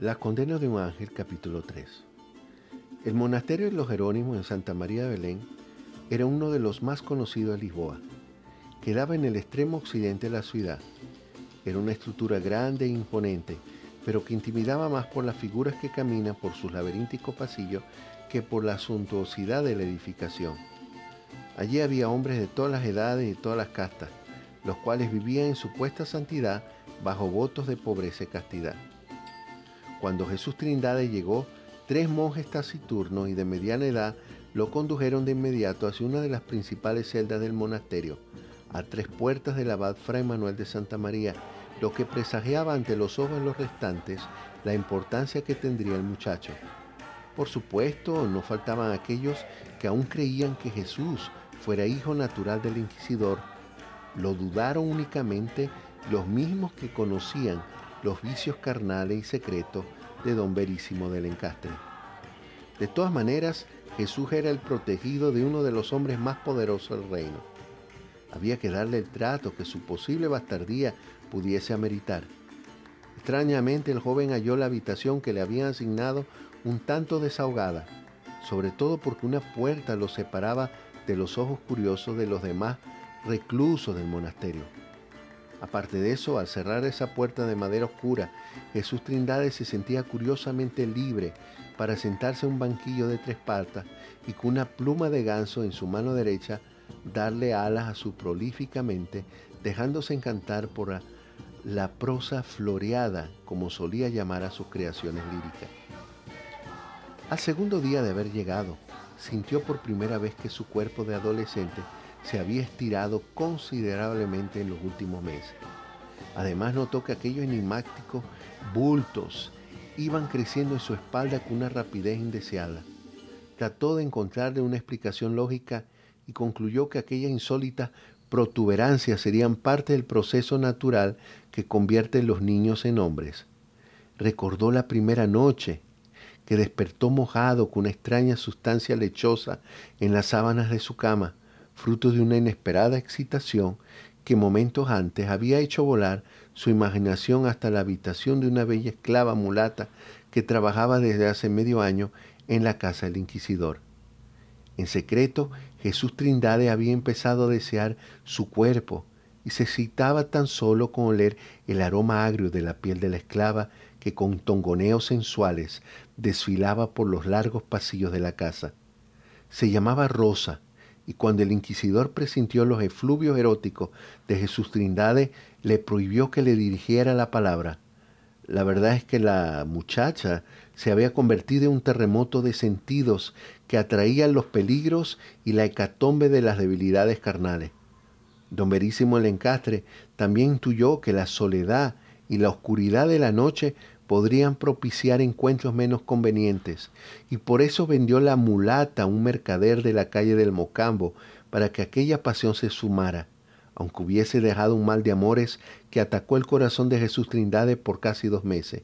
La condena de un ángel, capítulo 3. El monasterio de los Jerónimos en Santa María de Belén era uno de los más conocidos de Lisboa. Quedaba en el extremo occidente de la ciudad. Era una estructura grande e imponente, pero que intimidaba más por las figuras que caminan por sus laberínticos pasillos que por la suntuosidad de la edificación. Allí había hombres de todas las edades y todas las castas, los cuales vivían en supuesta santidad bajo votos de pobreza y castidad. Cuando Jesús Trindade llegó, tres monjes taciturnos y de mediana edad lo condujeron de inmediato hacia una de las principales celdas del monasterio, a tres puertas del abad Fray Manuel de Santa María, lo que presagiaba ante los ojos de los restantes la importancia que tendría el muchacho. Por supuesto, no faltaban aquellos que aún creían que Jesús fuera hijo natural del inquisidor. Lo dudaron únicamente los mismos que conocían los vicios carnales y secretos de don Verísimo del Encastre. De todas maneras, Jesús era el protegido de uno de los hombres más poderosos del reino. Había que darle el trato que su posible bastardía pudiese ameritar. Extrañamente el joven halló la habitación que le habían asignado un tanto desahogada, sobre todo porque una puerta lo separaba de los ojos curiosos de los demás reclusos del monasterio. Aparte de eso, al cerrar esa puerta de madera oscura, Jesús Trindade se sentía curiosamente libre para sentarse en un banquillo de tres patas y con una pluma de ganso en su mano derecha darle alas a su prolífica mente, dejándose encantar por la prosa floreada, como solía llamar a sus creaciones líricas. Al segundo día de haber llegado, sintió por primera vez que su cuerpo de adolescente se había estirado considerablemente en los últimos meses. Además notó que aquellos enigmáticos bultos iban creciendo en su espalda con una rapidez indeseada. Trató de encontrarle una explicación lógica y concluyó que aquellas insólitas protuberancias serían parte del proceso natural que convierte los niños en hombres. Recordó la primera noche que despertó mojado con una extraña sustancia lechosa en las sábanas de su cama fruto de una inesperada excitación que momentos antes había hecho volar su imaginación hasta la habitación de una bella esclava mulata que trabajaba desde hace medio año en la casa del inquisidor. En secreto, Jesús Trindade había empezado a desear su cuerpo y se excitaba tan solo con oler el aroma agrio de la piel de la esclava que con tongoneos sensuales desfilaba por los largos pasillos de la casa. Se llamaba Rosa y cuando el inquisidor presintió los efluvios eróticos de Jesús Trindade, le prohibió que le dirigiera la palabra. La verdad es que la muchacha se había convertido en un terremoto de sentidos que atraía los peligros y la hecatombe de las debilidades carnales. Don Verísimo el Encastre también intuyó que la soledad y la oscuridad de la noche podrían propiciar encuentros menos convenientes, y por eso vendió la mulata a un mercader de la calle del Mocambo, para que aquella pasión se sumara, aunque hubiese dejado un mal de amores que atacó el corazón de Jesús Trindade por casi dos meses.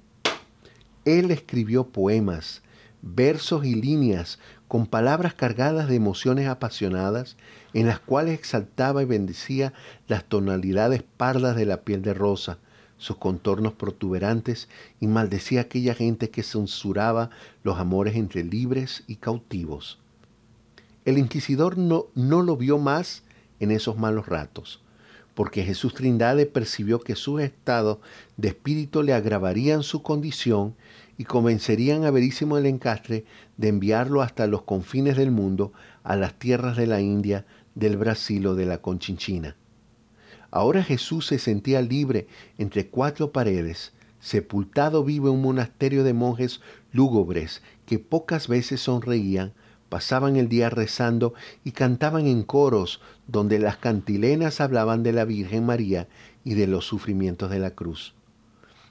Él escribió poemas, versos y líneas con palabras cargadas de emociones apasionadas, en las cuales exaltaba y bendecía las tonalidades pardas de la piel de rosa, sus contornos protuberantes y maldecía a aquella gente que censuraba los amores entre libres y cautivos. El inquisidor no, no lo vio más en esos malos ratos, porque Jesús Trindade percibió que sus estados de espíritu le agravarían su condición y convencerían a Verísimo el Encastre de enviarlo hasta los confines del mundo, a las tierras de la India, del Brasil o de la Conchinchina. Ahora Jesús se sentía libre entre cuatro paredes, sepultado vivo en un monasterio de monjes lúgubres que pocas veces sonreían, pasaban el día rezando y cantaban en coros donde las cantilenas hablaban de la Virgen María y de los sufrimientos de la cruz.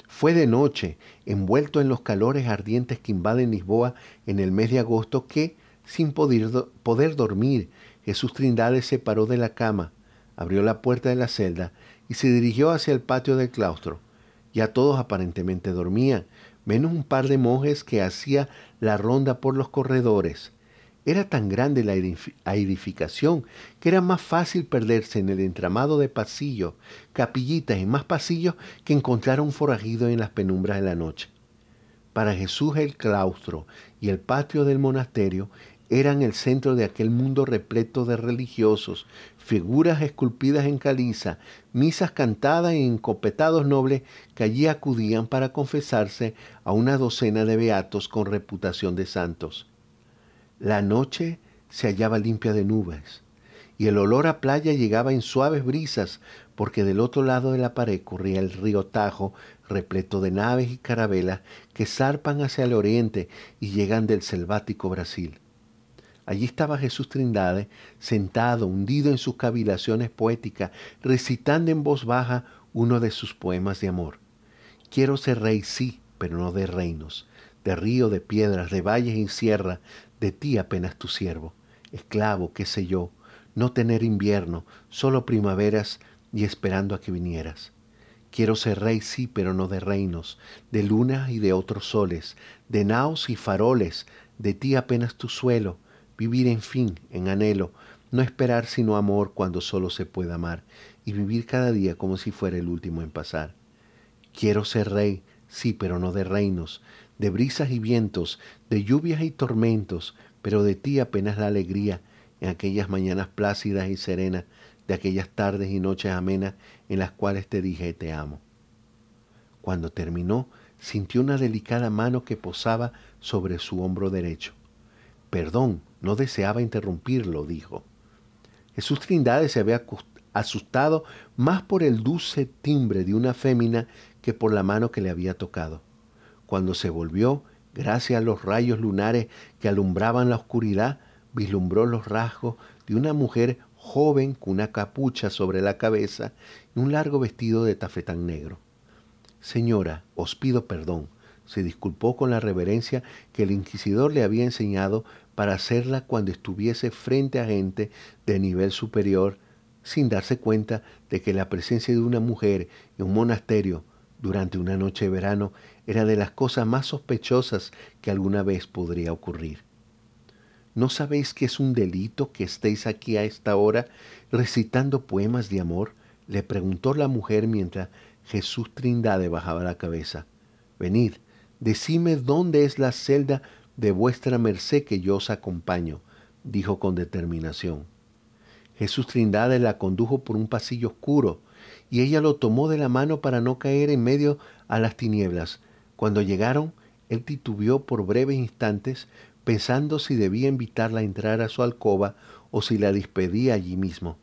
Fue de noche, envuelto en los calores ardientes que invaden Lisboa en el mes de agosto, que, sin poder, poder dormir, Jesús Trindade se paró de la cama, abrió la puerta de la celda y se dirigió hacia el patio del claustro. Ya todos aparentemente dormían, menos un par de monjes que hacía la ronda por los corredores. Era tan grande la edificación que era más fácil perderse en el entramado de pasillos, capillitas y más pasillos que encontrar un forajido en las penumbras de la noche. Para Jesús el claustro y el patio del monasterio eran el centro de aquel mundo repleto de religiosos, figuras esculpidas en caliza, misas cantadas y encopetados nobles que allí acudían para confesarse a una docena de beatos con reputación de santos. La noche se hallaba limpia de nubes, y el olor a playa llegaba en suaves brisas, porque del otro lado de la pared corría el río Tajo, repleto de naves y carabelas que zarpan hacia el oriente y llegan del selvático Brasil. Allí estaba Jesús Trindade, sentado, hundido en sus cavilaciones poéticas, recitando en voz baja uno de sus poemas de amor. Quiero ser rey, sí, pero no de reinos, de río, de piedras, de valles y sierra, de ti apenas tu siervo, esclavo, qué sé yo, no tener invierno, solo primaveras y esperando a que vinieras. Quiero ser rey, sí, pero no de reinos, de lunas y de otros soles, de naos y faroles, de ti apenas tu suelo, vivir en fin, en anhelo, no esperar sino amor cuando solo se pueda amar, y vivir cada día como si fuera el último en pasar. Quiero ser rey, sí, pero no de reinos, de brisas y vientos, de lluvias y tormentos, pero de ti apenas la alegría en aquellas mañanas plácidas y serenas, de aquellas tardes y noches amenas en las cuales te dije te amo. Cuando terminó, sintió una delicada mano que posaba sobre su hombro derecho. Perdón, no deseaba interrumpirlo, dijo. Jesús Trindade se había asustado más por el dulce timbre de una fémina que por la mano que le había tocado. Cuando se volvió, gracias a los rayos lunares que alumbraban la oscuridad, vislumbró los rasgos de una mujer joven con una capucha sobre la cabeza y un largo vestido de tafetán negro. Señora, os pido perdón, se disculpó con la reverencia que el inquisidor le había enseñado para hacerla cuando estuviese frente a gente de nivel superior, sin darse cuenta de que la presencia de una mujer en un monasterio durante una noche de verano era de las cosas más sospechosas que alguna vez podría ocurrir. ¿No sabéis que es un delito que estéis aquí a esta hora recitando poemas de amor? le preguntó la mujer mientras Jesús Trindade bajaba la cabeza. Venid, decime dónde es la celda de vuestra merced que yo os acompaño, dijo con determinación. Jesús Trindade la condujo por un pasillo oscuro, y ella lo tomó de la mano para no caer en medio a las tinieblas. Cuando llegaron, él titubeó por breves instantes, pensando si debía invitarla a entrar a su alcoba o si la despedía allí mismo.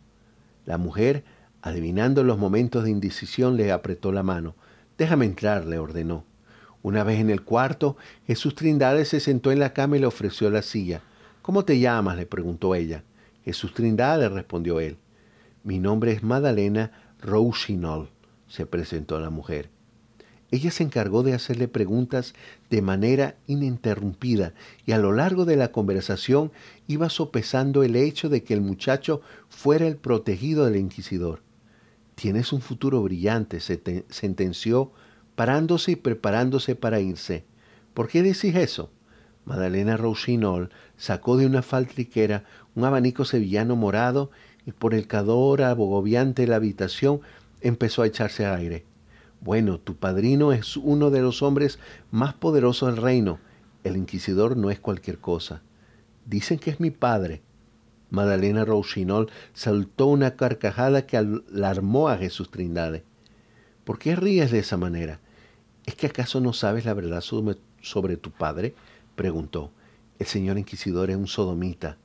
La mujer, adivinando los momentos de indecisión, le apretó la mano. Déjame entrar, le ordenó. Una vez en el cuarto, Jesús Trindade se sentó en la cama y le ofreció la silla. ¿Cómo te llamas? le preguntó ella. Jesús Trindade, respondió él. Mi nombre es Madalena Rouchinol, se presentó la mujer. Ella se encargó de hacerle preguntas de manera ininterrumpida y a lo largo de la conversación iba sopesando el hecho de que el muchacho fuera el protegido del inquisidor. Tienes un futuro brillante, se sentenció parándose y preparándose para irse. ¿Por qué decís eso? Madalena Rouchinol sacó de una faltriquera un abanico sevillano morado y por el cador abogobiante de la habitación empezó a echarse aire. Bueno, tu padrino es uno de los hombres más poderosos del reino. El inquisidor no es cualquier cosa. Dicen que es mi padre. Madalena Rouchinol saltó una carcajada que alarmó a Jesús Trindade. ¿Por qué ríes de esa manera? ¿Es que acaso no sabes la verdad sobre tu padre? preguntó. El señor inquisidor es un sodomita.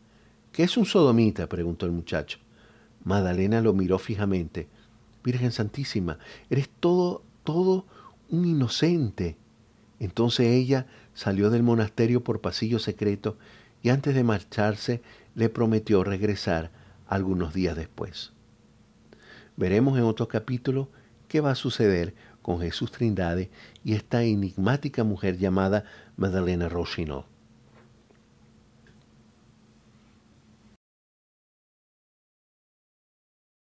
¿Qué es un sodomita? preguntó el muchacho. Madalena lo miró fijamente. Virgen Santísima, eres todo, todo un inocente. Entonces ella salió del monasterio por pasillo secreto y antes de marcharse le prometió regresar algunos días después. Veremos en otro capítulo qué va a suceder con Jesús Trindade y esta enigmática mujer llamada Madalena Rochino.